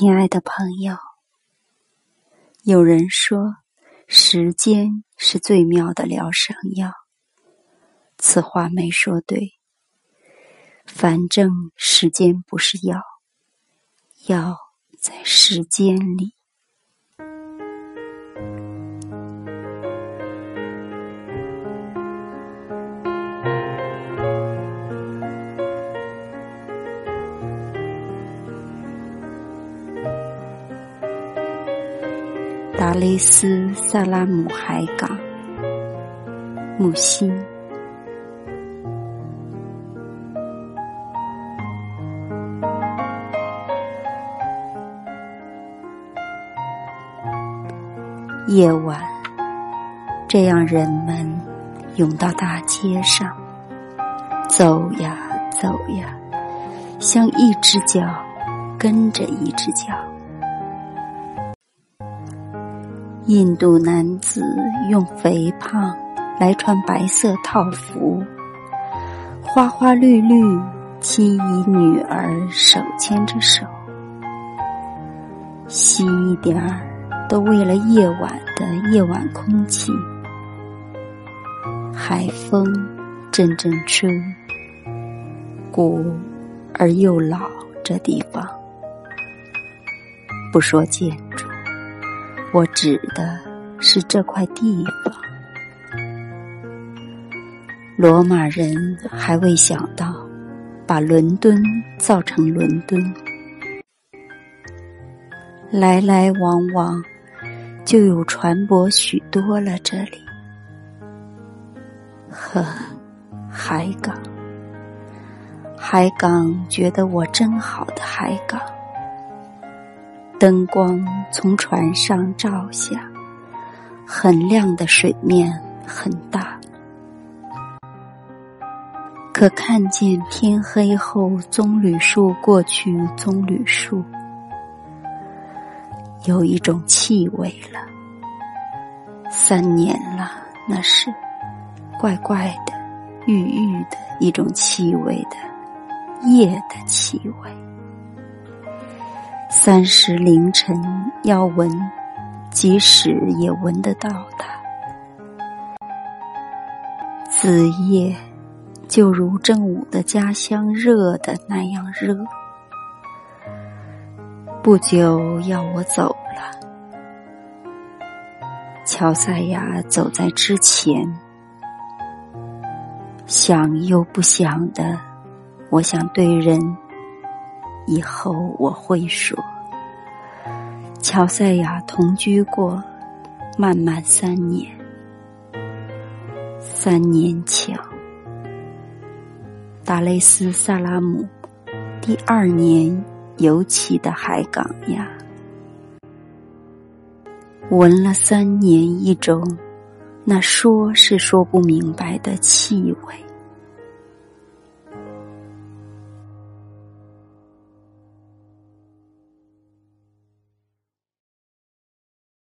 亲爱的朋友，有人说，时间是最妙的疗伤药。此话没说对，反正时间不是药，药在时间里。达雷斯萨拉姆海港，木心。夜晚，这样人们涌到大街上，走呀走呀，像一只脚跟着一只脚。印度男子用肥胖来穿白色套服，花花绿绿，妻与女儿手牵着手，细一点儿，都为了夜晚的夜晚空气。海风阵阵吹，古而又老，这地方不说建筑。我指的是这块地方。罗马人还未想到把伦敦造成伦敦，来来往往就有船舶许多了。这里，呵，海港，海港，觉得我真好的海港。灯光从船上照下，很亮的水面很大，可看见天黑后棕榈树过去，棕榈树有一种气味了。三年了，那是怪怪的、郁郁的一种气味的夜的气味。三时凌晨要闻，即使也闻得到它。子夜就如正午的家乡热的那样热。不久要我走了，乔赛亚走在之前，想又不想的，我想对人。以后我会说，乔赛亚同居过，漫漫三年，三年前，达雷斯萨拉姆第二年尤其的海港呀，闻了三年一种那说是说不明白的气味。